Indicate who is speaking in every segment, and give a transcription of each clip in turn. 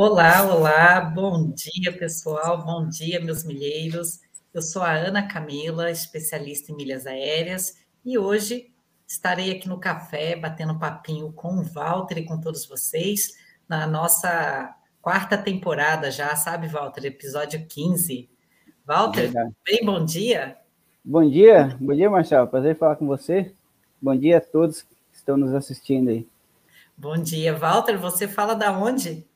Speaker 1: Olá, olá, bom dia, pessoal, bom dia, meus milheiros. Eu sou a Ana Camila, especialista em milhas aéreas, e hoje estarei aqui no café batendo papinho com o Walter e com todos vocês na nossa quarta temporada já, sabe, Walter? Episódio 15. Walter, bem, bom dia.
Speaker 2: Bom dia, bom dia, Marcelo. Prazer falar com você. Bom dia a todos que estão nos assistindo aí.
Speaker 1: Bom dia, Walter. Você fala da onde?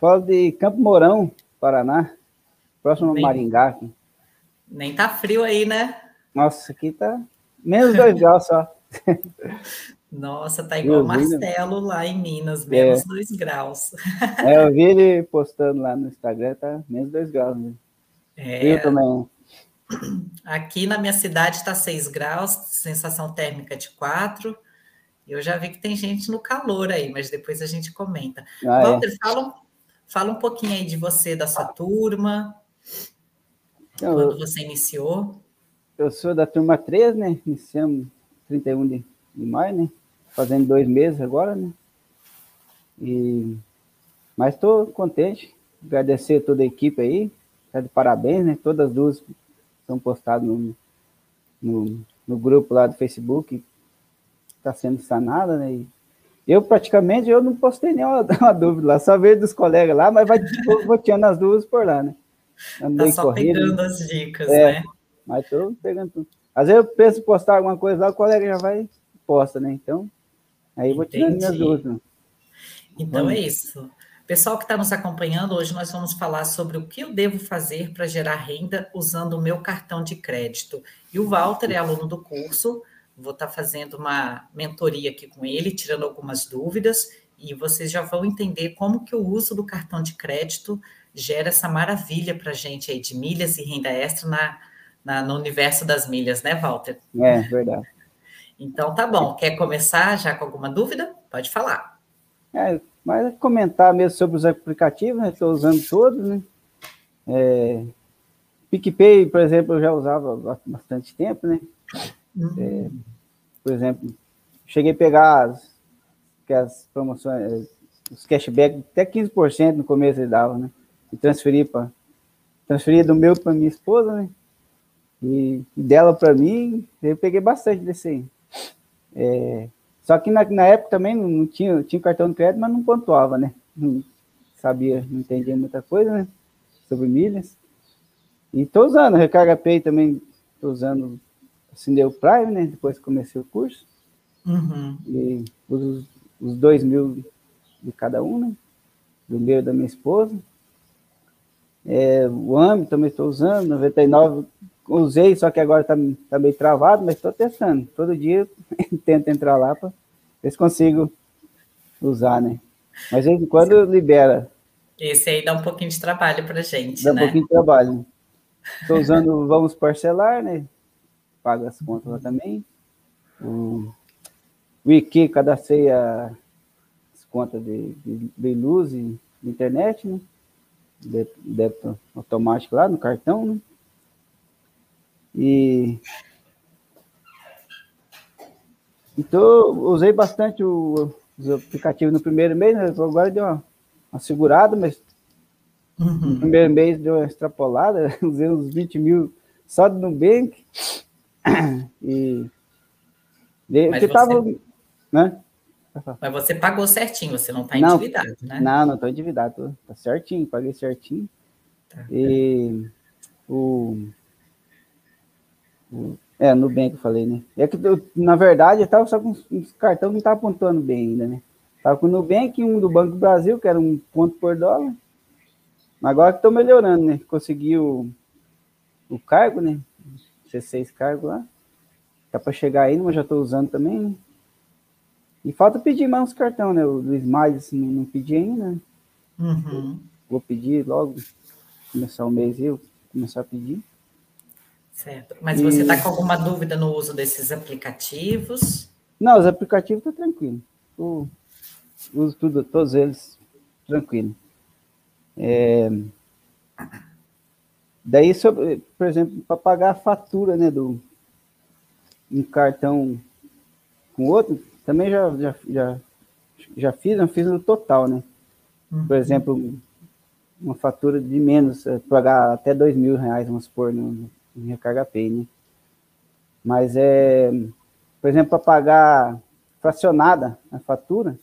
Speaker 2: Falo de Campo Mourão, Paraná, próximo a Maringá.
Speaker 1: Nem tá frio aí, né?
Speaker 2: Nossa, aqui tá menos dois graus só.
Speaker 1: Nossa, tá igual Marcelo lá em Minas, menos é. dois graus.
Speaker 2: É, eu vi ele postando lá no Instagram, tá menos dois graus. Né?
Speaker 1: É. Eu também. Aqui na minha cidade está 6 graus, sensação térmica de 4. Eu já vi que tem gente no calor aí, mas depois a gente comenta. Ah, é. Walter, é. fala, fala um pouquinho aí de você, da sua turma, eu, quando você iniciou.
Speaker 2: Eu sou da turma 3, né? Iniciamos 31 de, de maio, né? Fazendo dois meses agora, né? E... Mas estou contente, agradecer a toda a equipe aí, tá de parabéns, né? Todas as duas são postadas no, no, no grupo lá do Facebook, está sendo sanada, né? E eu praticamente eu não postei nenhuma dúvida lá, só vejo dos colegas lá, mas vai boteando as duas por lá, né?
Speaker 1: Andei tá só correndo, pegando as dicas, é, né?
Speaker 2: Mas tô pegando tudo. Às vezes eu penso em postar alguma coisa lá, o colega já vai e posta, né? Então, aí eu vou tirando minhas dúvidas.
Speaker 1: Então Vamos. é isso. Pessoal que está nos acompanhando, hoje nós vamos falar sobre o que eu devo fazer para gerar renda usando o meu cartão de crédito. E o Walter é aluno do curso, vou estar tá fazendo uma mentoria aqui com ele, tirando algumas dúvidas, e vocês já vão entender como que o uso do cartão de crédito gera essa maravilha para a gente aí de milhas e renda extra na, na, no universo das milhas, né, Walter?
Speaker 2: É, verdade.
Speaker 1: Então tá bom. Quer começar já com alguma dúvida? Pode falar.
Speaker 2: É, mas comentar mesmo sobre os aplicativos, né? Estou usando todos, né? É, PicPay, por exemplo, eu já usava há bastante tempo, né? Uhum. É, por exemplo, cheguei a pegar as, as promoções, os cashback, até 15% no começo ele dava, né? E transferi para transferi do meu para minha esposa, né? E, e dela para mim, eu peguei bastante desse aí. É, só que na, na época também não tinha, tinha cartão de crédito, mas não pontuava, né? Não sabia, não entendia muita coisa, né? Sobre milhas. E tô usando, Recarga Pay também, tô usando assinei o Prime, né? Depois comecei o curso. Uhum. E uso os dois mil de cada um, né? Do meu e da minha esposa. É, o AMI também estou usando, 99 usei, só que agora está tá meio travado, mas estou testando. Todo dia tento entrar lá para ver se consigo usar, né? Mas de vez em quando libera.
Speaker 1: Esse aí dá um pouquinho de trabalho para gente,
Speaker 2: dá
Speaker 1: né?
Speaker 2: um pouquinho de trabalho. Estou usando Vamos Parcelar, né? Paga as contas lá também. O Wiki cadastrei as contas de, de, de luz e de internet, né? Débito automático lá no cartão, né? E então usei bastante o, os aplicativos no primeiro mês, né? agora deu uma, uma segurada, mas uhum. no primeiro mês deu uma extrapolada, usei uns 20 mil só do Nubank. E
Speaker 1: mas, você, tava, né? mas você pagou certinho, você não está endividado, né?
Speaker 2: Não, não estou endividado, tá certinho, paguei certinho. Tá. E o é, no bem que eu falei, né? É que, eu, na verdade, eu tava só com uns cartão que não tava pontuando bem ainda, né? Tava com o Nubank, um do Banco do Brasil, que era um ponto por dólar. Mas agora que estou melhorando, né? Consegui o, o cargo, né? C6 cargo lá. Dá para chegar aí, mas já estou usando também, né? E falta pedir mais uns cartão, né? O do Smiles não, não pedi ainda. Né? Uhum. Vou pedir logo, começar o mês eu começar a pedir.
Speaker 1: Certo. Mas e... você está com alguma dúvida no uso desses aplicativos?
Speaker 2: Não, os aplicativos estão tá tranquilos. Eu uso tudo, todos eles tranquilo. É... Daí, sobre, por exemplo, para pagar a fatura né, do um cartão com outro, também já, já, já, já fiz, não fiz no total, né? Uhum. Por exemplo, uma fatura de menos, é, pagar até dois mil reais, vamos supor, no, no Recarga Pay, né? Mas é, por exemplo, para pagar fracionada a fatura,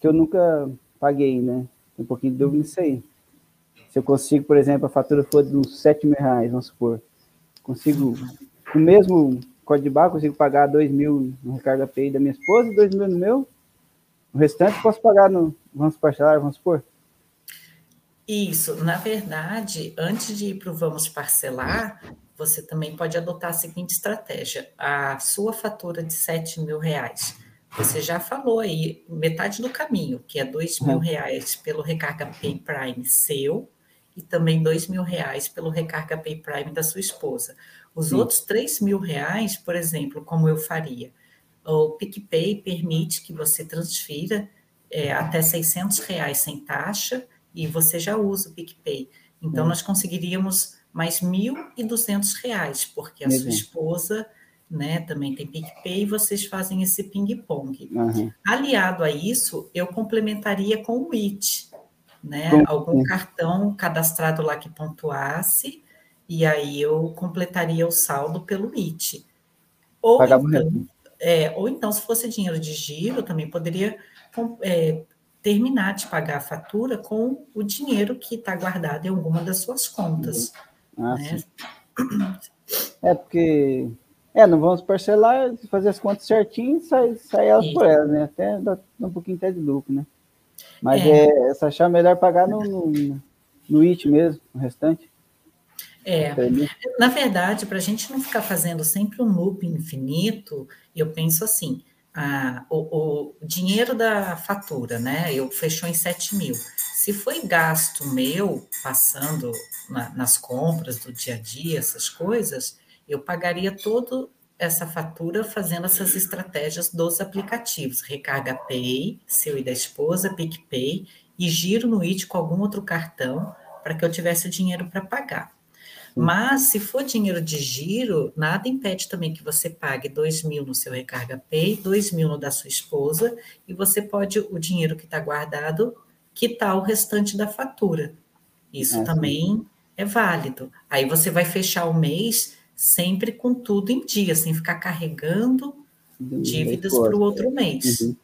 Speaker 2: que eu nunca paguei, né? Tem um pouquinho de dúvida nisso aí. Se eu consigo, por exemplo, a fatura for de uns 7 mil reais, vamos supor, consigo, com o mesmo código de barra, consigo pagar 2 mil no Recarga Pay da minha esposa e 2 mil no meu, o restante posso pagar no, vamos parcelar, vamos supor?
Speaker 1: Isso, na verdade, antes de ir para o vamos parcelar, você também pode adotar a seguinte estratégia: a sua fatura de 7 mil reais. Você já falou aí metade do caminho, que é 2 mil reais pelo Recarga Pay Prime seu e também 2 mil reais pelo Recarga Pay Prime da sua esposa. Os Sim. outros 3 mil reais, por exemplo, como eu faria, o PicPay permite que você transfira é, até 600 reais sem taxa e você já usa o PicPay. Então, hum. nós conseguiríamos mais R$ 1.200, porque a sua esposa né, também tem PicPay e vocês fazem esse ping-pong. Uhum. Aliado a isso, eu complementaria com o IT, né, algum sim. cartão cadastrado lá que pontuasse, e aí eu completaria o saldo pelo IT. Ou, então, é, ou então, se fosse dinheiro de giro, também poderia é, terminar de pagar a fatura com o dinheiro que está guardado em alguma das suas contas. Ah, né?
Speaker 2: É porque é, não vamos parcelar, fazer as contas certinho e sair, sair elas por elas, né? Até dá um pouquinho até de lucro, né? Mas é, é essa achar melhor pagar no, no, no IT mesmo, o restante.
Speaker 1: É, na verdade, para a gente não ficar fazendo sempre um loop infinito, eu penso assim, ah, o, o, dinheiro da fatura, né? Eu fechou em 7 mil. Se foi gasto meu, passando na, nas compras do dia a dia, essas coisas, eu pagaria toda essa fatura fazendo essas estratégias dos aplicativos, Recarga Pay, seu e da esposa, PicPay, e giro no IT com algum outro cartão para que eu tivesse o dinheiro para pagar. Mas se for dinheiro de giro, nada impede também que você pague dois mil no seu Recarga Pay, dois mil no da sua esposa, e você pode, o dinheiro que está guardado, quitar o restante da fatura. Isso é, também é válido. Aí você vai fechar o mês sempre com tudo em dia, sem ficar carregando dívidas para o outro mês.
Speaker 2: Uhum.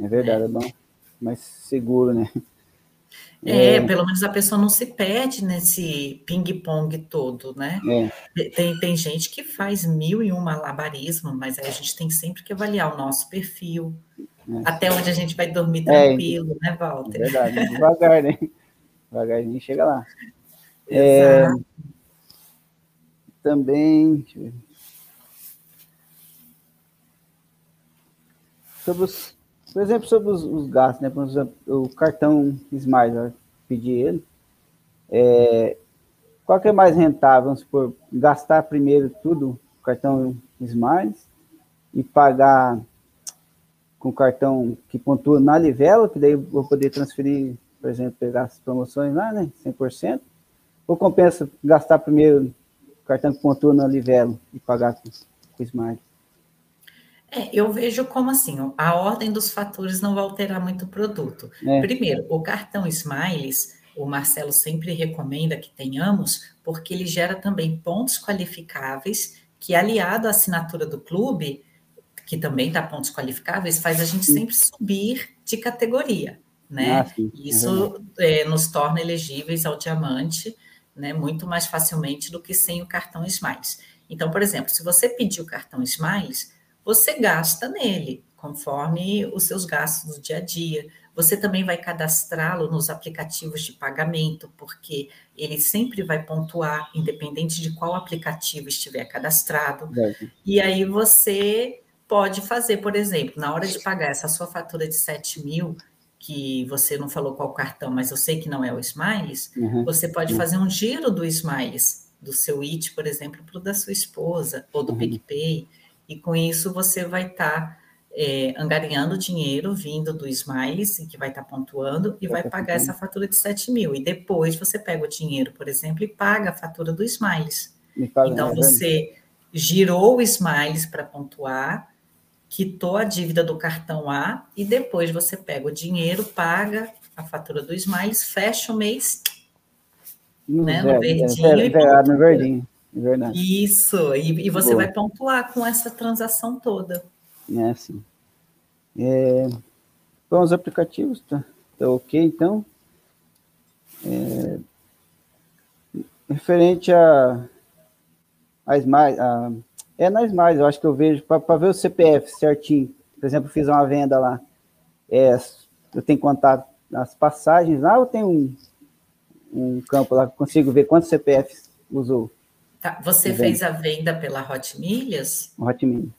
Speaker 2: É verdade, é. é bom. Mais seguro, né?
Speaker 1: É, é, pelo menos a pessoa não se perde nesse ping-pong todo, né? É. Tem, tem gente que faz mil e um malabarismo, mas aí a gente tem sempre que avaliar o nosso perfil, é. até onde a gente vai dormir é, tranquilo, né, Walter?
Speaker 2: É verdade, devagar, né? Devagarzinho chega lá. É, também, sobre os por exemplo, sobre os, os gastos, né? Exemplo, o cartão Smile, pedi ele. É, qual que é mais rentável? Vamos supor, gastar primeiro tudo o cartão Smiles e pagar com cartão que pontua na Livelo, que daí eu vou poder transferir, por exemplo, pegar as promoções lá, né? 100%. Ou compensa gastar primeiro o cartão que pontua na Livelo e pagar com, com o Smile?
Speaker 1: É, eu vejo como assim, a ordem dos fatores não vai alterar muito o produto. É. Primeiro, o cartão Smiles, o Marcelo sempre recomenda que tenhamos, porque ele gera também pontos qualificáveis, que aliado à assinatura do clube, que também dá pontos qualificáveis, faz a gente sempre subir de categoria, né? Ah, Isso é, nos torna elegíveis ao diamante, né, muito mais facilmente do que sem o cartão Smiles. Então, por exemplo, se você pedir o cartão Smiles, você gasta nele, conforme os seus gastos do dia a dia. Você também vai cadastrá-lo nos aplicativos de pagamento, porque ele sempre vai pontuar, independente de qual aplicativo estiver cadastrado. É. E aí você pode fazer, por exemplo, na hora de pagar essa sua fatura de 7 mil, que você não falou qual cartão, mas eu sei que não é o Smiles, uhum. você pode uhum. fazer um giro do Smiles, do seu IT, por exemplo, para o da sua esposa, ou do uhum. PicPay, e com isso você vai estar tá, é, angariando dinheiro vindo do Smiles, que vai estar tá pontuando, e vai pagar essa fatura de 7 mil. E depois você pega o dinheiro, por exemplo, e paga a fatura do Smiles. Então você girou o Smiles para pontuar, quitou a dívida do cartão A e depois você pega o dinheiro, paga a fatura do Smiles, fecha o mês no, né, zero, no verdinho. É,
Speaker 2: e zerado no verdinho, é verdade.
Speaker 1: Isso, e, e você Boa. vai pontuar com essa transação toda.
Speaker 2: É, sim. É, bom, os aplicativos, tá, tá ok, então. É, referente a, as mais, a, é nas mais, eu acho que eu vejo, para ver o CPF certinho, por exemplo, fiz uma venda lá, é, eu tenho que contar as passagens lá, ou tem um, um campo lá que consigo ver quantos CPFs usou?
Speaker 1: Tá, você fez a venda pela Hot Milhas?
Speaker 2: Hot Milhas.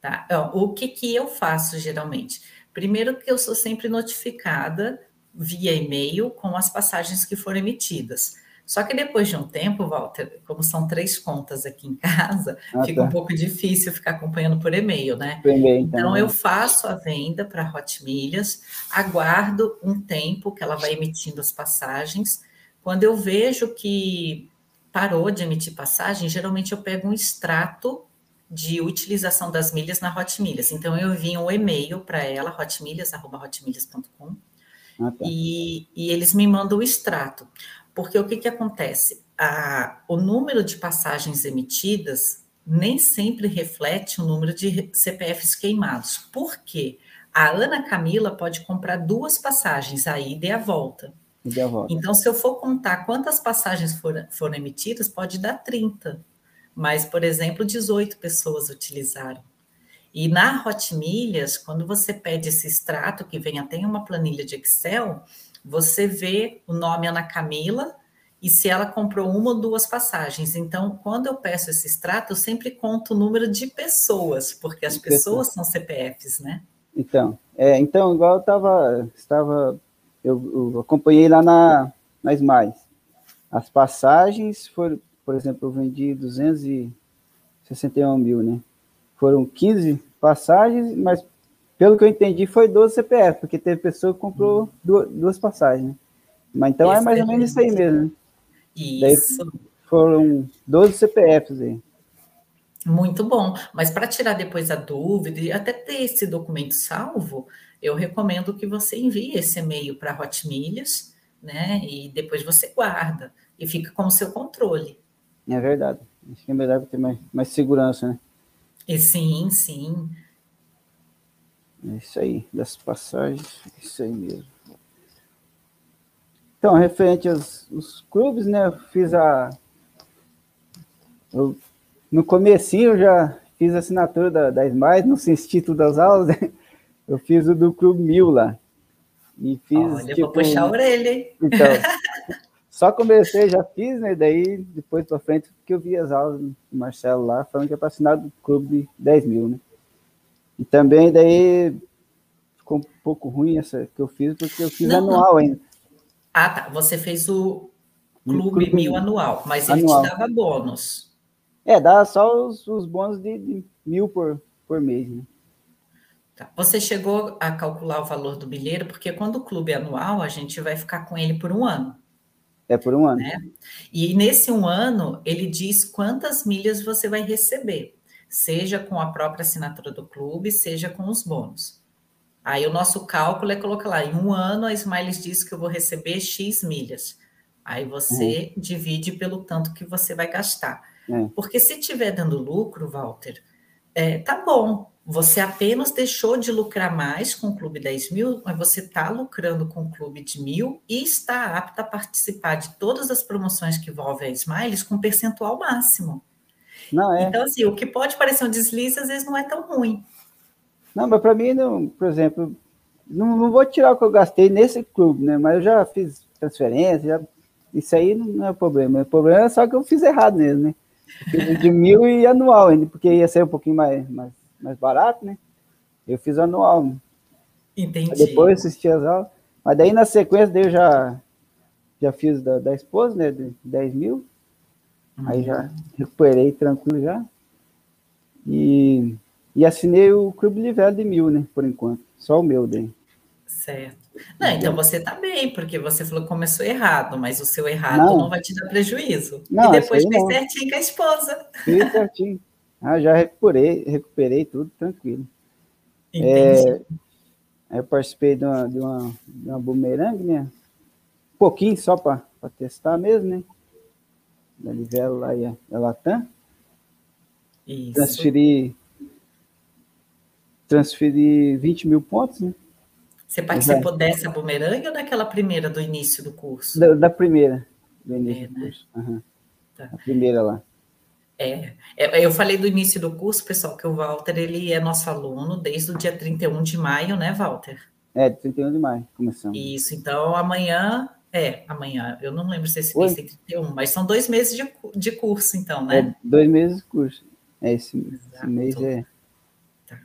Speaker 1: Tá, o que, que eu faço geralmente? Primeiro que eu sou sempre notificada via e-mail com as passagens que foram emitidas. Só que depois de um tempo, Walter, como são três contas aqui em casa, ah, fica tá. um pouco difícil ficar acompanhando por e-mail, né?
Speaker 2: E-mail,
Speaker 1: então, eu faço a venda para Hot Milhas, aguardo um tempo que ela vai emitindo as passagens. Quando eu vejo que parou de emitir passagem, geralmente eu pego um extrato de utilização das milhas na Hot Milhas. Então, eu envio um e-mail para ela, hotmilhas.hotmilhas.com, ah, tá. e, e eles me mandam o extrato. Porque o que, que acontece? A, o número de passagens emitidas nem sempre reflete o número de CPFs queimados. Por quê? A Ana Camila pode comprar duas passagens, a ida e a volta.
Speaker 2: E a volta.
Speaker 1: Então, se eu for contar quantas passagens foram, foram emitidas, pode dar 30. Mas, por exemplo, 18 pessoas utilizaram. E na Hot Milhas, quando você pede esse extrato, que vem até em uma planilha de Excel, você vê o nome Ana Camila e se ela comprou uma ou duas passagens. Então, quando eu peço esse extrato, eu sempre conto o número de pessoas, porque as pessoas são CPFs, né?
Speaker 2: Então, é, então igual eu tava, estava, eu, eu acompanhei lá na, na Smiles. As passagens foram, por exemplo, eu vendi 261 mil, né? Foram 15 passagens, mas pelo que eu entendi, foi 12 CPF, porque teve pessoa que comprou hum. duas, duas passagens. Né? Mas então é mais ou menos isso aí mesmo. Né?
Speaker 1: Isso.
Speaker 2: Daí foram 12 CPFs aí.
Speaker 1: Muito bom. Mas para tirar depois a dúvida e até ter esse documento salvo, eu recomendo que você envie esse e-mail para Hot Milhas, né? E depois você guarda e fica com o seu controle.
Speaker 2: É verdade. Acho que é melhor ter mais, mais segurança, né?
Speaker 1: E sim, sim.
Speaker 2: É isso aí, das passagens, é isso aí mesmo. Então, referente aos, aos clubes, né, eu fiz a... Eu, no comecinho eu já fiz a assinatura da, da Smiles, não assisti todas as aulas, né? eu fiz o do Clube Mil lá.
Speaker 1: E fiz, Olha, tipo, vou puxar a orelha, hein?
Speaker 2: Então, só comecei, já fiz, né, daí depois para frente que eu vi as aulas do Marcelo lá, falando que é para assinar do Clube de 10 mil, né? E também daí ficou um pouco ruim essa que eu fiz, porque eu fiz não, anual não. ainda.
Speaker 1: Ah, tá. Você fez o Clube, Clube Mil anual, mas ele anual. te dava bônus.
Speaker 2: É, dá só os, os bônus de, de, mil por, por mês, né?
Speaker 1: Tá. Você chegou a calcular o valor do bilheiro, porque quando o clube é anual, a gente vai ficar com ele por um ano.
Speaker 2: É por um ano.
Speaker 1: Né? E nesse um ano, ele diz quantas milhas você vai receber seja com a própria assinatura do clube, seja com os bônus. Aí o nosso cálculo é colocar lá, em um ano a Smiles diz que eu vou receber X milhas. Aí você uhum. divide pelo tanto que você vai gastar. Uhum. Porque se estiver dando lucro, Walter, é, tá bom. Você apenas deixou de lucrar mais com o clube 10 mil, mas você está lucrando com o clube de mil e está apta a participar de todas as promoções que envolvem a Smiles com percentual máximo. Não, é. Então, assim, o que pode parecer um deslize, às vezes não é tão ruim.
Speaker 2: Não, mas para mim, não, por exemplo, não, não, vou tirar o que eu gastei nesse clube, né? Mas eu já fiz transferência, já, isso aí não é o problema. O problema é só que eu fiz errado mesmo, né? fiz de mil e anual ainda, porque ia ser um pouquinho mais, mais, mais barato, né? Eu fiz anual.
Speaker 1: Entendi.
Speaker 2: depois assisti as aulas. Mas daí na sequência, daí eu já, já fiz da, da esposa, né? De 10 mil. Aí já recuperei tranquilo já. E, e assinei o Clube Livelo de mil, né? Por enquanto. Só o meu daí.
Speaker 1: Certo. Não, então você tá bem, porque você falou que começou errado, mas o seu errado não, não vai te dar prejuízo. Não, e depois fez não. certinho com a esposa.
Speaker 2: Fiz certinho. Ah, já recuperei, recuperei tudo tranquilo.
Speaker 1: Entendi.
Speaker 2: É, eu participei de uma, de uma, de uma bumerangue, né? Um pouquinho só para testar mesmo, né? Da Livelo lá e a, a Latam. Isso. Transferi, transferi 20 mil pontos, né?
Speaker 1: Você participou Exato. dessa bumerangue ou daquela primeira do início do curso?
Speaker 2: Da, da primeira, do início é, do né? curso. Uhum. Tá. A primeira lá.
Speaker 1: É, é, eu falei do início do curso, pessoal, que o Walter ele é nosso aluno desde o dia 31 de maio, né, Walter?
Speaker 2: É, 31 de maio, começamos.
Speaker 1: Isso, então amanhã, é, amanhã, eu não lembro se esse mês tem 31, mas são dois meses de, de curso, então, né?
Speaker 2: É, dois meses de curso. É, esse, esse mês é.
Speaker 1: Tá.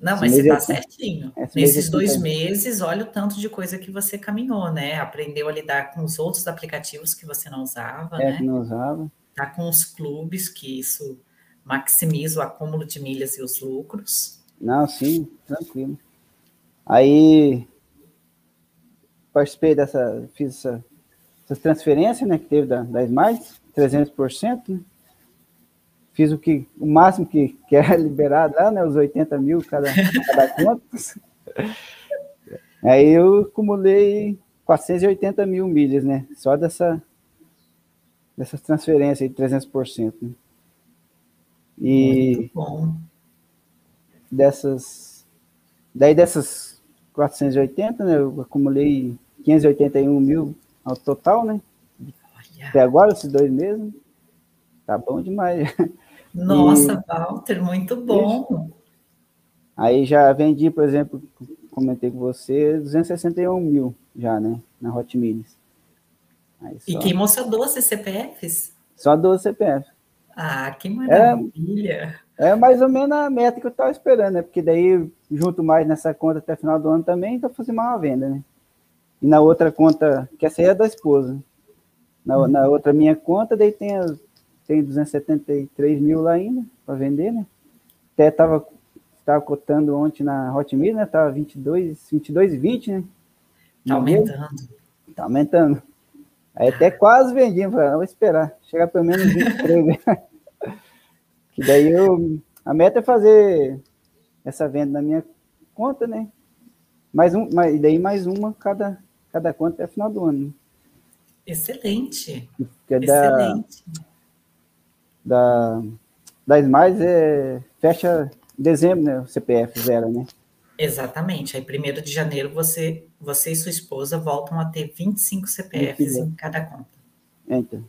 Speaker 1: Não, mas você está é... certinho. Nesses é dois meses, olha o tanto de coisa que você caminhou, né? Aprendeu a lidar com os outros aplicativos que você não usava,
Speaker 2: é,
Speaker 1: né?
Speaker 2: que não usava
Speaker 1: tá com os clubes, que isso maximiza o acúmulo de milhas e os lucros.
Speaker 2: Não, sim, tranquilo. Aí participei dessa, fiz essa, essa transferência, né, que teve da, da Smart, 300%, né? Fiz o que o máximo que, que era liberado lá, né, os 80 mil cada, cada conta. Aí eu acumulei 480 mil milhas, né, só dessa, dessas transferências de 300%. Né? E dessas daí dessas 480, né, eu acumulei 581 mil ao total, né? Até agora, esses dois meses. Tá bom demais.
Speaker 1: Nossa, e, Walter, muito bom.
Speaker 2: Aí já vendi, por exemplo, comentei com você, 261 mil já, né? Na Hot Miles.
Speaker 1: E queimou só 12 CPFs?
Speaker 2: Só 12 CPFs.
Speaker 1: Ah, que maravilha!
Speaker 2: É, é, mais ou menos a meta que eu estava esperando, né? Porque daí, junto mais nessa conta até final do ano também, então fazer uma venda, né? E na outra conta, que essa aí é da esposa. Na, uhum. na outra minha conta, daí tem, tem 273 mil lá ainda para vender, né? Até estava tava cotando ontem na Hotmail, né? Tava 22, 22 e 20, né?
Speaker 1: Tá aumentando.
Speaker 2: Tá aumentando. Aí até quase vendi, falei, vou esperar, chegar pelo menos 23. que daí eu. A meta é fazer essa venda na minha conta, né? Mais um, mais, e daí mais uma cada, cada conta até final do ano.
Speaker 1: Excelente.
Speaker 2: Que é Excelente. Da, da, das mais é, fecha dezembro, né? O CPF zero, né?
Speaker 1: Exatamente. Aí, primeiro de janeiro, você, você e sua esposa voltam a ter 25 CPFs em cada conta.
Speaker 2: É, então.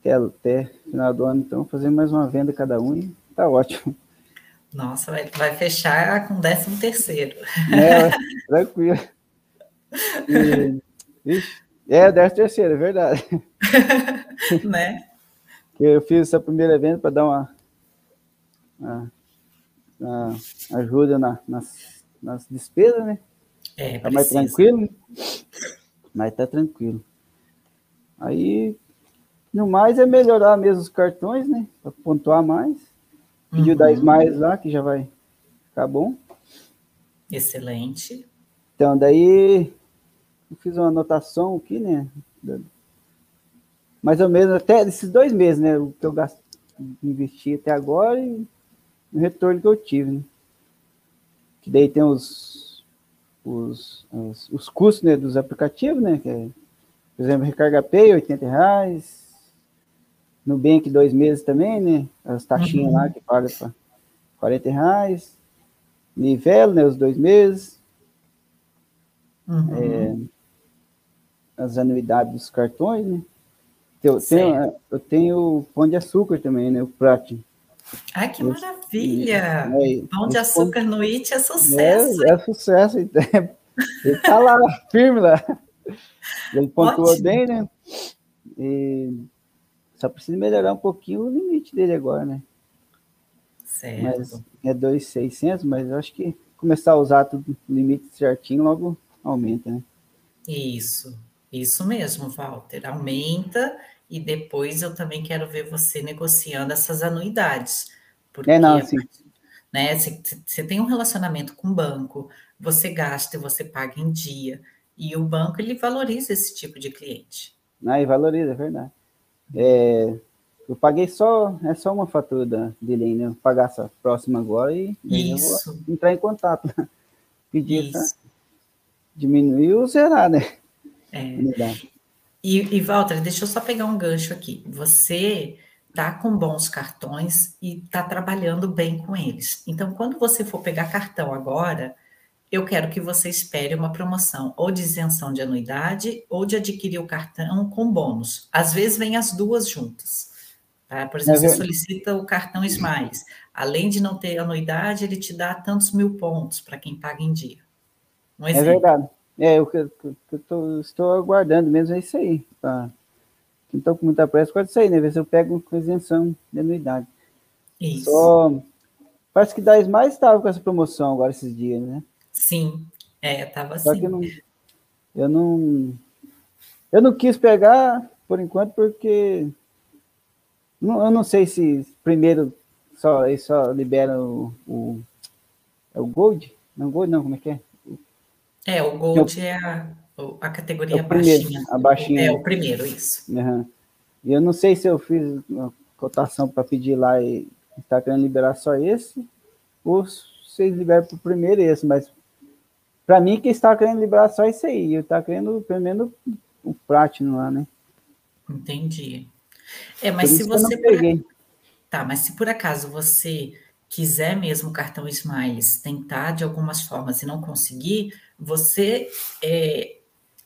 Speaker 2: Até, até final do ano, então, fazer mais uma venda cada um e tá ótimo.
Speaker 1: Nossa, vai, vai fechar com 13 terceiro.
Speaker 2: É, tranquilo. E, ixi, é, 13 terceiro, é verdade.
Speaker 1: né?
Speaker 2: Eu fiz essa primeira venda para dar uma, uma uh, ajuda na, nas, nas despesas, né?
Speaker 1: É,
Speaker 2: tá mais tranquilo, mas tá tranquilo. Aí, no mais, é melhorar mesmo os cartões, né? Para pontuar mais. Pediu uhum. 10 mais lá, que já vai ficar bom.
Speaker 1: Excelente.
Speaker 2: Então, daí, eu fiz uma anotação aqui, né? Mais ou menos até esses dois meses, né? O que eu gasto, investi até agora e o retorno que eu tive. Né? Que daí tem os, os, os, os custos né, dos aplicativos, né? Que é, por exemplo, Recarga Pay, 80 reais. Nubank, dois meses também, né? As taxinhas uhum. lá que paga para 40 reais. Livelo, né? Os dois meses. Uhum. É, as anuidades dos cartões, né? Eu tenho, eu tenho pão de açúcar também, né? O Platinum.
Speaker 1: Ai, que maravilha! É, Pão de açúcar no IT é sucesso.
Speaker 2: É, é sucesso. Ele tá lá, firme lá. Ele pontuou Ótimo. bem, né? E só precisa melhorar um pouquinho o limite dele agora, né?
Speaker 1: Certo.
Speaker 2: Mas é 2,600, mas eu acho que começar a usar tudo o limite certinho, logo aumenta, né?
Speaker 1: Isso, isso mesmo, Walter. Aumenta e depois eu também quero ver você negociando essas anuidades. Porque é, não, sim. Né, você tem um relacionamento com o banco, você gasta e você paga em dia, e o banco ele valoriza esse tipo de cliente.
Speaker 2: Ah, e valoriza, é verdade. É, eu paguei só, é só uma fatura da, dele né? Vou pagar essa próxima agora e
Speaker 1: Isso.
Speaker 2: eu vou entrar em contato. Pedir para diminuir ou zerar, né?
Speaker 1: É. E, e Walter, deixa eu só pegar um gancho aqui. Você tá com bons cartões e tá trabalhando bem com eles. Então, quando você for pegar cartão agora, eu quero que você espere uma promoção ou de isenção de anuidade ou de adquirir o cartão com bônus. Às vezes vem as duas juntas. Tá? Por exemplo, é você solicita o cartão Smiles. Além de não ter anuidade, ele te dá tantos mil pontos para quem paga em dia.
Speaker 2: Um é verdade. É, o que eu, eu tô, estou aguardando mesmo é isso aí. Tá? Quem estou com muita pressa, pode sair, né? Ver se eu pego com isenção de anuidade. Isso. Só, parece que da mais estava com essa promoção agora esses dias, né?
Speaker 1: Sim, é, estava assim. Só que
Speaker 2: eu não, eu não, eu não quis pegar por enquanto porque não, eu não sei se primeiro só eles só liberam o, o, é o Gold, não Gold não, como é que é?
Speaker 1: É, o Gold é, a, a categoria
Speaker 2: é primeiro, baixinha. A baixinha.
Speaker 1: É o primeiro, isso.
Speaker 2: Uhum. E eu não sei se eu fiz uma cotação para pedir lá e está querendo liberar só esse, ou se vocês liberam para o primeiro esse, mas para mim que está querendo liberar só esse aí, eu está querendo pelo menos o Platinum lá, né?
Speaker 1: Entendi. É, mas se você. Por... Tá, mas se por acaso você quiser mesmo o cartão Smiles, tentar de algumas formas e não conseguir, você é,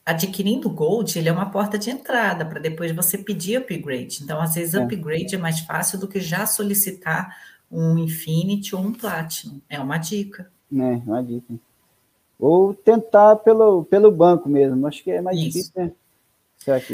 Speaker 1: adquirindo Gold, ele é uma porta de entrada para depois você pedir upgrade. Então, às vezes, é. upgrade é mais fácil do que já solicitar um Infinity ou um Platinum. É uma dica.
Speaker 2: É, uma dica. Ou tentar pelo, pelo banco mesmo. Acho que é mais Isso. difícil, né?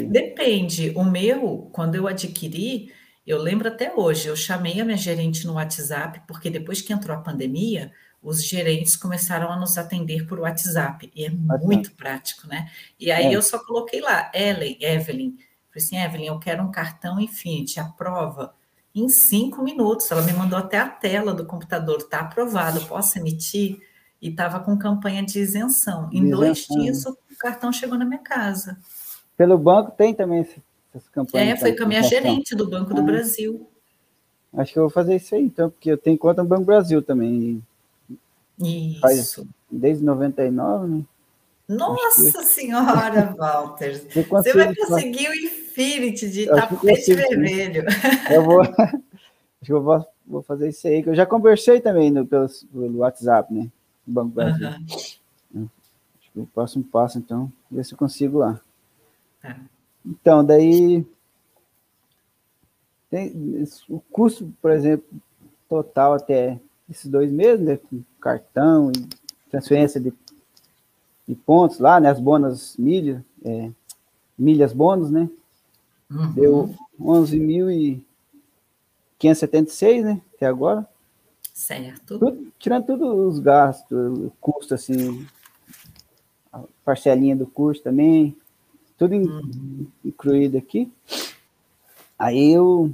Speaker 1: Depende. O meu, quando eu adquiri, eu lembro até hoje, eu chamei a minha gerente no WhatsApp, porque depois que entrou a pandemia, os gerentes começaram a nos atender por WhatsApp, e é muito prático, né? E aí é. eu só coloquei lá, Ellen, Evelyn, falei assim, Evelyn, eu quero um cartão Infinity, aprova. Em cinco minutos, ela me mandou até a tela do computador, tá aprovado, posso emitir? E estava com campanha de isenção. Em isenção. dois dias, o cartão chegou na minha casa.
Speaker 2: Pelo banco tem também essas campanhas.
Speaker 1: É, foi com a minha gerente do Banco do ah. Brasil.
Speaker 2: Acho que eu vou fazer isso aí, então, porque eu tenho conta no Banco Brasil também.
Speaker 1: Isso. Faz
Speaker 2: desde 99, né?
Speaker 1: Nossa Senhora, Walter! Você vai conseguir o Infinity de tapete vermelho.
Speaker 2: Eu vou, acho que eu vou, vou fazer isso aí, que eu já conversei também no, pelo, pelo WhatsApp, né? Banco Brasil. Uhum. Acho que o próximo passo, então, ver se eu consigo lá. Tá. Então, daí tem, o custo, por exemplo, total até esses dois meses, né, com cartão e transferência de, de pontos lá, né, as bônus milhas, é, milhas bônus, né, uhum. deu 11.576, né, até agora.
Speaker 1: Certo.
Speaker 2: Tudo, tirando todos os gastos, o custo, assim, a parcelinha do curso também, tudo uhum. incluído aqui. Aí eu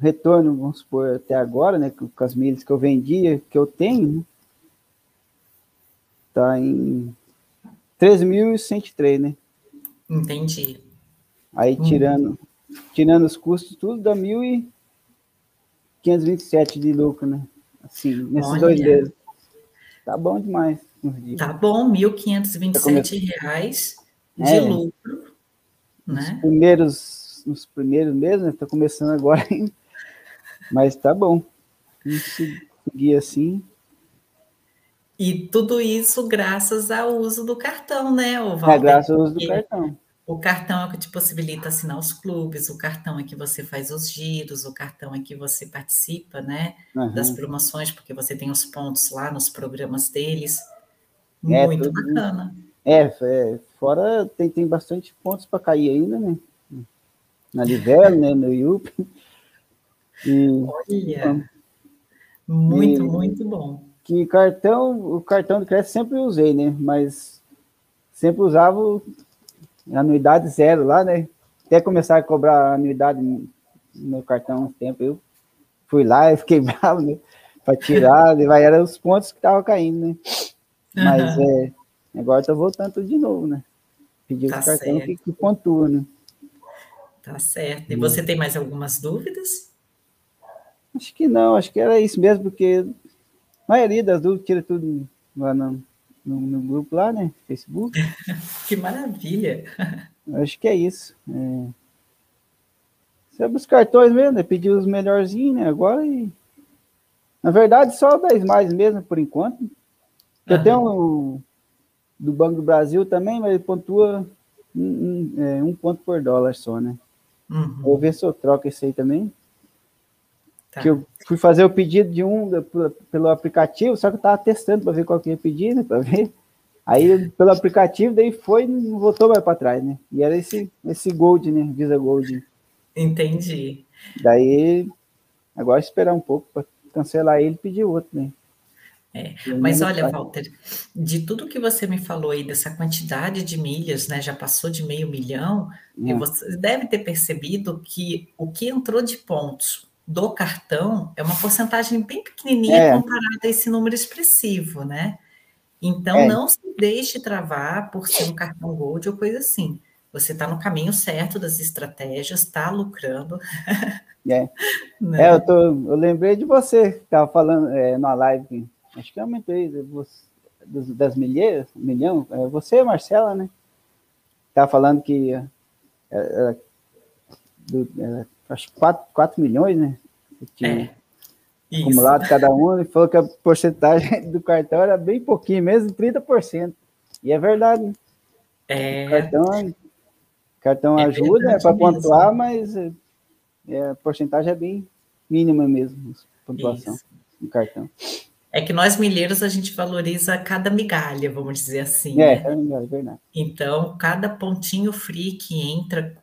Speaker 2: retorno, vamos supor, até agora, né, com, as milhas que eu vendia, que eu tenho, tá em 3.103, né?
Speaker 1: Entendi.
Speaker 2: Aí uhum. tirando, uhum. tirando os custos, tudo dá 1.527 de lucro, né? Assim, nesses Olha. dois meses. Tá bom demais.
Speaker 1: Tá bom, 1.527 reais de é, lucro, né?
Speaker 2: Nos primeiros, nos primeiros meses, né? Tá começando agora ainda. Mas tá bom. Seguir assim.
Speaker 1: E tudo isso graças ao uso do cartão, né, o Walter?
Speaker 2: É, graças ao uso do cartão.
Speaker 1: O cartão é o que te possibilita assinar os clubes, o cartão é que você faz os giros, o cartão é que você participa, né, uhum. das promoções, porque você tem os pontos lá nos programas deles. É, Muito tudo, bacana.
Speaker 2: É, é, fora tem, tem bastante pontos para cair ainda, né? Na Livelo, né? No IUP.
Speaker 1: E, Olha, muito, e, muito bom.
Speaker 2: Que cartão, o cartão de crédito sempre usei, né? Mas sempre usava anuidade zero lá, né? Até começar a cobrar anuidade no meu cartão um tempo, eu fui lá e fiquei bravo, né? Para tirar, vai, eram os pontos que estavam caindo, né? Mas uhum. é, agora tá voltando de novo, né? Pedir tá o cartão que, que pontua, né?
Speaker 1: Tá certo. E você tem mais algumas dúvidas?
Speaker 2: Acho que não, acho que era isso mesmo, porque a maioria das dúvidas tira tudo lá no, no, no grupo lá, né? Facebook.
Speaker 1: que maravilha!
Speaker 2: acho que é isso. É... Sobre os cartões mesmo, né? Pedir os melhorzinhos, né? Agora e. Na verdade, só 10 mais mesmo, por enquanto. Uhum. Eu tenho um do Banco do Brasil também, mas ele pontua um, um, é, um ponto por dólar só, né? Uhum. Vou ver se eu troco esse aí também. Tá. Que eu fui fazer o pedido de um pelo aplicativo, só que eu tava testando para ver qual que ia pedir, né? Para ver. Aí, pelo aplicativo, daí foi e não voltou mais para trás, né? E era esse, esse Gold, né? Visa Gold.
Speaker 1: Entendi.
Speaker 2: Daí, agora esperar um pouco para cancelar ele e pedir outro, né?
Speaker 1: É, mas olha, Walter, de tudo que você me falou aí, dessa quantidade de milhas, né, já passou de meio milhão, e hum. você deve ter percebido que o que entrou de pontos do cartão é uma porcentagem bem pequenininha é. comparada a esse número expressivo, né? Então, é. não se deixe travar por ser um cartão Gold ou coisa assim. Você está no caminho certo das estratégias, está lucrando.
Speaker 2: É. Né? é, eu, tô, eu lembrei de você que estava falando é, na live, acho que eu aumentei das milheiras, milhão, é, você, Marcela, né? Estava falando que é, é, do, acho que 4, 4 milhões, né? Que é, acumulado cada um, e falou que a porcentagem do cartão era bem pouquinho, mesmo 30%. E é verdade. É. O cartão, cartão é ajuda para pontuar, mas é, a porcentagem é bem mínima mesmo, pontuação Isso. no cartão.
Speaker 1: É que nós milheiros a gente valoriza cada migalha, vamos dizer assim.
Speaker 2: É, né? é verdade.
Speaker 1: Então, cada pontinho free que entra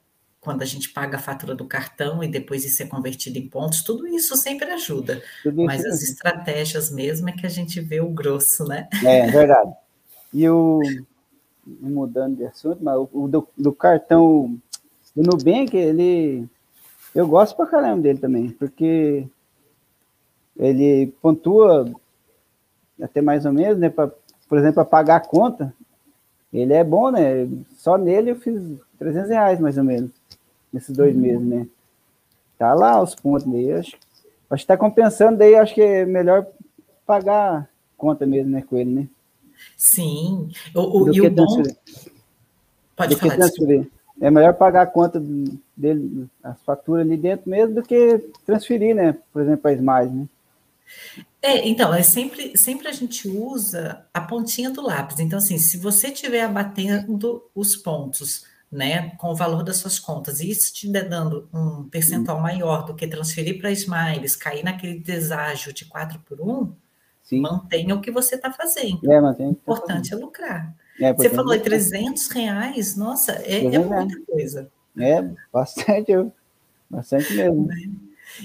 Speaker 1: quando a gente paga a fatura do cartão e depois isso é convertido em pontos, tudo isso sempre ajuda. Tudo Mas as estratégias mesmo é que a gente vê o grosso, né?
Speaker 2: É, é verdade. E o mudando de assunto, mas o do, do cartão do Nubank, ele eu gosto pra caramba dele também, porque ele pontua até mais ou menos, né? Pra, por exemplo, para pagar a conta, ele é bom, né? Só nele eu fiz 300 reais mais ou menos nesses dois uhum. meses, né? Tá lá os pontos daí. Acho, acho que tá compensando, daí acho que é melhor pagar conta mesmo, né, com ele, né?
Speaker 1: Sim. O, o, e o bom...
Speaker 2: Pode do falar, transferir. É melhor pagar a conta dele, as faturas ali dentro mesmo, do que transferir, né? Por exemplo, para Smart, né?
Speaker 1: É, então, é sempre, sempre a gente usa a pontinha do lápis. Então, assim, se você estiver abatendo os pontos né, com o valor das suas contas, e isso te der dando um percentual maior do que transferir para Smiles, cair naquele deságio de 4 por 1, Sim. mantenha o que você está fazendo. É, o importante é lucrar. É, você falou é 300 reais, nossa, é, é muita coisa.
Speaker 2: É, bastante, bastante mesmo. Né?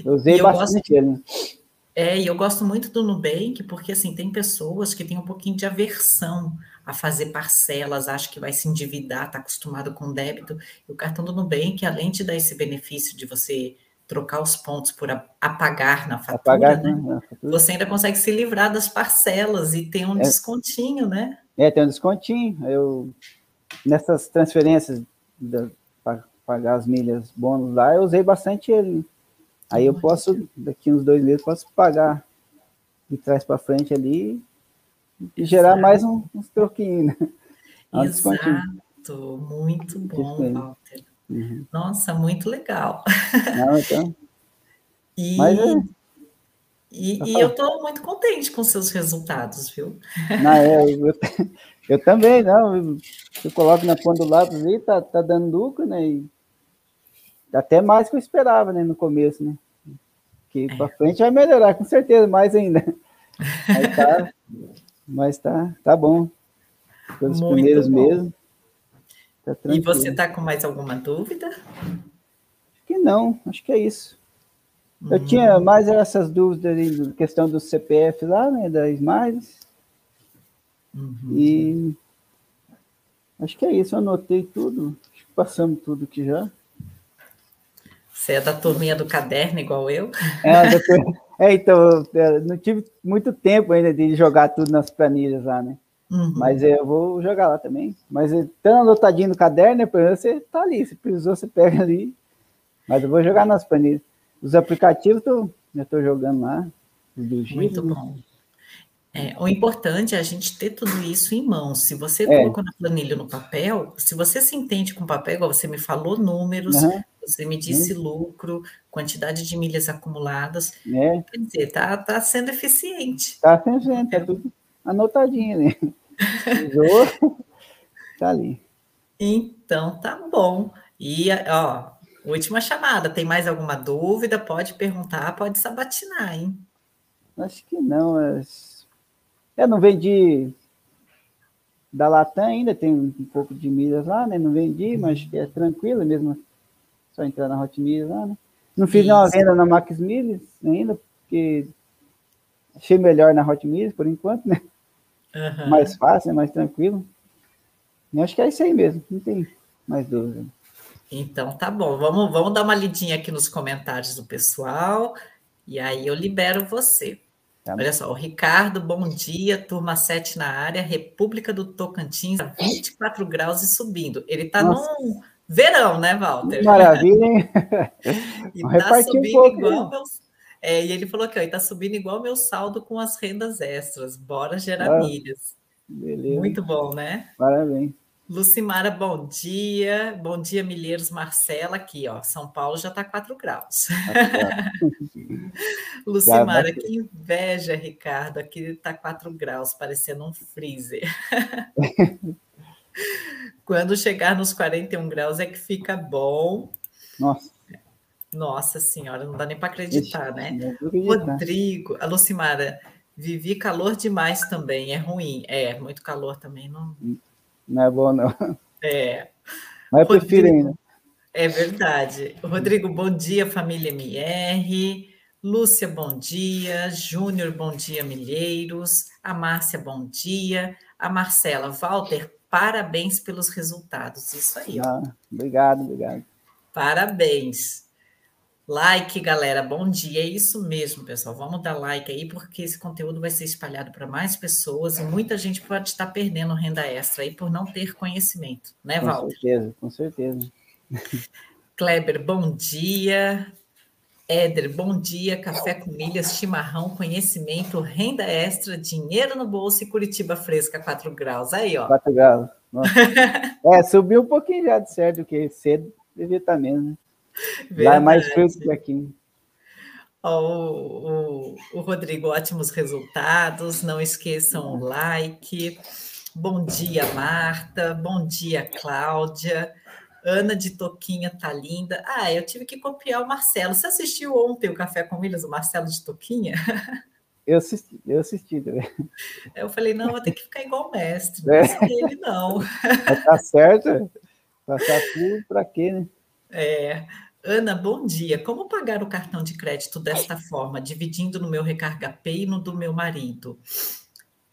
Speaker 2: Eu usei eu bastante gosto, ele.
Speaker 1: É, e eu gosto muito do Nubank, porque assim, tem pessoas que têm um pouquinho de aversão a fazer parcelas, acha que vai se endividar, está acostumado com débito. E o cartão do Nubank, além de dar esse benefício de você trocar os pontos por apagar na fatura, apagar, né? né você ainda consegue se livrar das parcelas e tem um é, descontinho, né?
Speaker 2: É, tem um descontinho. Eu, nessas transferências para pagar as milhas bônus lá, eu usei bastante ele. Aí eu posso, daqui uns dois meses, posso pagar de trás para frente ali e gerar mais um, uns troquinhos, né?
Speaker 1: Exato, muito bom, Walter. Uhum. Nossa, muito legal. Não, então... e, Mas, é... e, e eu estou muito contente com seus resultados, viu?
Speaker 2: Não, é, eu, eu, também, não. Eu coloco na ponta do lápis e tá, tá dando lucro, né? E até mais que eu esperava, né, no começo, né? Que é. para frente vai melhorar, com certeza, mais ainda. Mas tá, mas tá, tá bom. Pelos Muito primeiros bom. meses.
Speaker 1: Tá e você está com mais alguma dúvida?
Speaker 2: Acho que não, acho que é isso. Eu hum. tinha mais essas dúvidas ali, questão do CPF lá, né, da Smiles. Uhum. E acho que é isso, eu anotei tudo, acho que passamos tudo aqui já.
Speaker 1: Você é da turminha do caderno, igual eu?
Speaker 2: É, é então, não tive muito tempo ainda de jogar tudo nas planilhas lá, né? Uhum. Mas eu vou jogar lá também. Mas estando anotadinho no caderno, né, você tá ali, se precisou, você pega ali. Mas eu vou jogar nas planilhas. Os aplicativos tô, já estou jogando lá.
Speaker 1: Do Giro, Muito bom. É, o importante é a gente ter tudo isso em mãos. Se você é. colocou na planilha no papel, se você se entende com papel, igual você me falou números, uhum. Você me disse uhum. lucro, quantidade de milhas acumuladas, é. quer dizer, tá, tá sendo eficiente.
Speaker 2: Tá sendo eficiente, tá tudo anotadinho, né? tá ali.
Speaker 1: Então, tá bom. E, ó, última chamada. Tem mais alguma dúvida? Pode perguntar, pode sabatinar, hein?
Speaker 2: Acho que não, mas eu não vendi da Latam ainda, tem um pouco de milhas lá, né? Não vendi, mas é tranquilo mesmo. Só entrar na Hot Milhas lá, né? Não fiz nenhuma venda na Max Milhas ainda, porque achei melhor na Hot Milhas por enquanto, né? Uhum. Mais fácil, né? mais tranquilo. Eu acho que é isso aí mesmo, não tem mais dúvida.
Speaker 1: Então tá bom, vamos, vamos dar uma lidinha aqui nos comentários do pessoal e aí eu libero você. Tá Olha só, o Ricardo, bom dia, turma 7 na área, República do Tocantins, 24 graus e subindo. Ele está no verão, né, Walter?
Speaker 2: Maravilha, hein?
Speaker 1: e está subindo um igual meu... É, e ele falou que está subindo igual meu saldo com as rendas extras. Bora gerar ah, milhas. Beleza. Muito bom, né?
Speaker 2: Parabéns.
Speaker 1: Lucimara, bom dia. Bom dia, Milheiros Marcela, aqui, ó. São Paulo já está 4 graus. Lucimara, que inveja, Ricardo. Aqui está 4 graus, parecendo um freezer. Quando chegar nos 41 graus é que fica bom.
Speaker 2: Nossa.
Speaker 1: Nossa senhora, não dá nem para acreditar, né? Rodrigo, a Lucimara, vivi calor demais também, é ruim. É, muito calor também não.
Speaker 2: Não é bom, não.
Speaker 1: É.
Speaker 2: Mas prefiro ainda.
Speaker 1: É verdade. Rodrigo, bom dia, família MR. Lúcia, bom dia. Júnior, bom dia, Milheiros. A Márcia, bom dia. A Marcela, Walter, parabéns pelos resultados. Isso aí.
Speaker 2: Ah, obrigado, obrigado.
Speaker 1: Parabéns. Like, galera, bom dia. É isso mesmo, pessoal. Vamos dar like aí, porque esse conteúdo vai ser espalhado para mais pessoas e muita gente pode estar perdendo renda extra aí por não ter conhecimento, né, Walter?
Speaker 2: Com certeza, com certeza.
Speaker 1: Kleber, bom dia. Éder, bom dia. Café com milhas, chimarrão, conhecimento, renda extra, dinheiro no bolso e Curitiba fresca, 4 graus. Aí, ó.
Speaker 2: 4 graus. é, subiu um pouquinho já de certo, que cedo devia estar menos, né? Verdade. Lá é mais frio que aqui.
Speaker 1: Oh, o, o, Rodrigo, ótimos resultados. Não esqueçam o like. Bom dia, Marta. Bom dia, Cláudia. Ana de Toquinha tá linda. Ah, eu tive que copiar o Marcelo. Você assistiu ontem o Café com Williams, o Marcelo de Toquinha?
Speaker 2: Eu assisti, eu assisti também.
Speaker 1: Eu falei, não, vou ter que ficar igual o mestre. Não é. ele, não.
Speaker 2: Mas tá certo. Passar tudo para quê, né?
Speaker 1: É. Ana, bom dia. Como pagar o cartão de crédito desta forma, dividindo no meu Recarga Pay e no do meu marido?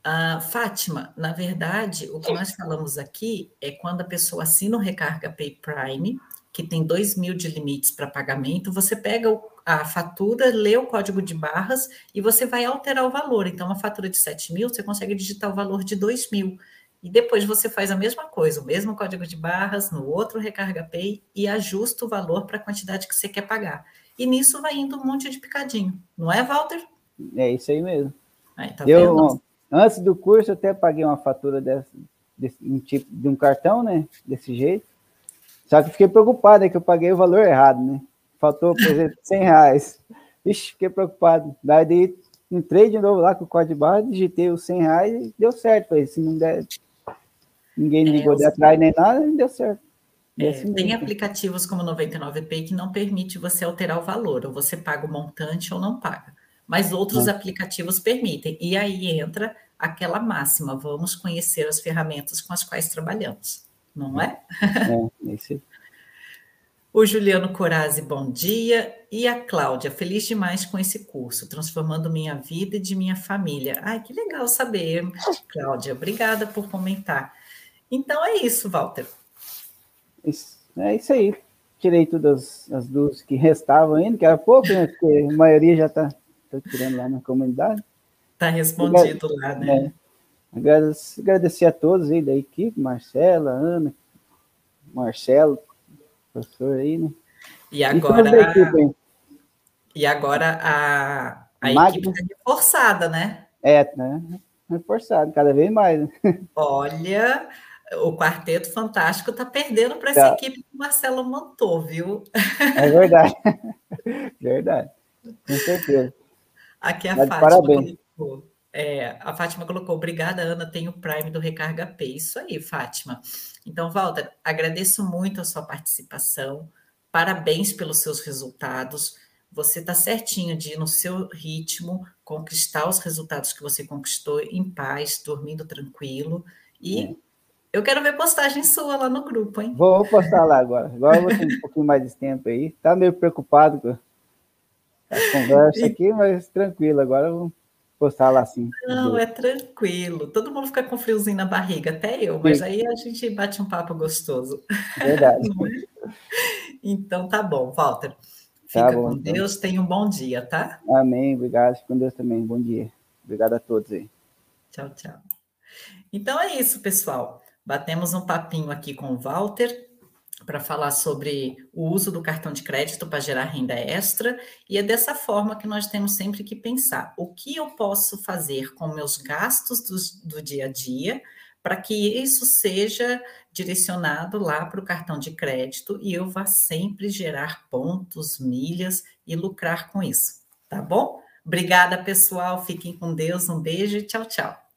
Speaker 1: Uh, Fátima, na verdade, o que nós falamos aqui é quando a pessoa assina o Recarga Pay Prime, que tem 2 mil de limites para pagamento, você pega a fatura, lê o código de barras e você vai alterar o valor. Então, uma fatura de 7 mil, você consegue digitar o valor de 2 mil. E depois você faz a mesma coisa, o mesmo código de barras no outro Recarga Pay e ajusta o valor para a quantidade que você quer pagar. E nisso vai indo um monte de picadinho, não é, Walter?
Speaker 2: É isso aí mesmo. Aí, tá eu, antes do curso, eu até paguei uma fatura desse, desse, um tipo, de um cartão, né? Desse jeito. Só que fiquei preocupado, é que eu paguei o valor errado, né? Faltou, por exemplo, 100 reais. Ixi, fiquei preocupado. Daí entrei de novo lá com o código de barra, digitei os 100 reais e deu certo. Falei, se não der, Ninguém é, ligou de atrás nem nada e deu certo.
Speaker 1: É, tem aplicativos como 99Pay que não permite você alterar o valor, ou você paga o montante ou não paga. Mas outros ah. aplicativos permitem. E aí entra aquela máxima: vamos conhecer as ferramentas com as quais trabalhamos, não é? É, esse. O Juliano Corazzi, bom dia. E a Cláudia, feliz demais com esse curso, transformando minha vida e de minha família. Ai, que legal saber, Cláudia. Obrigada por comentar. Então é isso, Walter.
Speaker 2: Isso, é isso aí. Tirei todas as duas que restavam ainda, que era pouco, né? Porque a maioria já está tá tirando lá na comunidade.
Speaker 1: Está respondido lá, né? É.
Speaker 2: Agradecer, a todos aí da equipe, Marcela, Ana, Marcelo, professor aí, né?
Speaker 1: E agora, e, equipe, e agora a, a equipe está reforçada, né?
Speaker 2: É, né? reforçado cada vez mais.
Speaker 1: Olha, o Quarteto Fantástico está perdendo para essa tá. equipe que o Marcelo montou, viu?
Speaker 2: É verdade. verdade. Com certeza.
Speaker 1: Aqui a Mas Fátima parabéns. colocou. É, a Fátima colocou, obrigada, Ana, tem o Prime do Recarga P. Isso aí, Fátima. Então, Walter, agradeço muito a sua participação, parabéns pelos seus resultados. Você está certinho de ir no seu ritmo, conquistar os resultados que você conquistou em paz, dormindo tranquilo. E é. eu quero ver postagem sua lá no grupo, hein?
Speaker 2: Vou postar lá agora. Agora eu vou ter um pouquinho mais de tempo aí. Tá meio preocupado com conversa aqui, mas tranquilo. Agora eu vou postar lá assim.
Speaker 1: Não, é tranquilo. Todo mundo fica com friozinho na barriga, até eu, mas Sim. aí a gente bate um papo gostoso.
Speaker 2: Verdade.
Speaker 1: É? então tá bom, Walter. Fica tá bom, com então. Deus, tenha um bom dia, tá?
Speaker 2: Amém, obrigado. Fique com Deus também. Bom dia. Obrigado a todos aí.
Speaker 1: Tchau, tchau. Então é isso, pessoal. Batemos um papinho aqui com o Walter para falar sobre o uso do cartão de crédito para gerar renda extra, e é dessa forma que nós temos sempre que pensar: o que eu posso fazer com meus gastos do, do dia a dia para que isso seja direcionado lá para o cartão de crédito e eu vá sempre gerar pontos, milhas e lucrar com isso, tá bom? Obrigada, pessoal. Fiquem com Deus. Um beijo e tchau, tchau.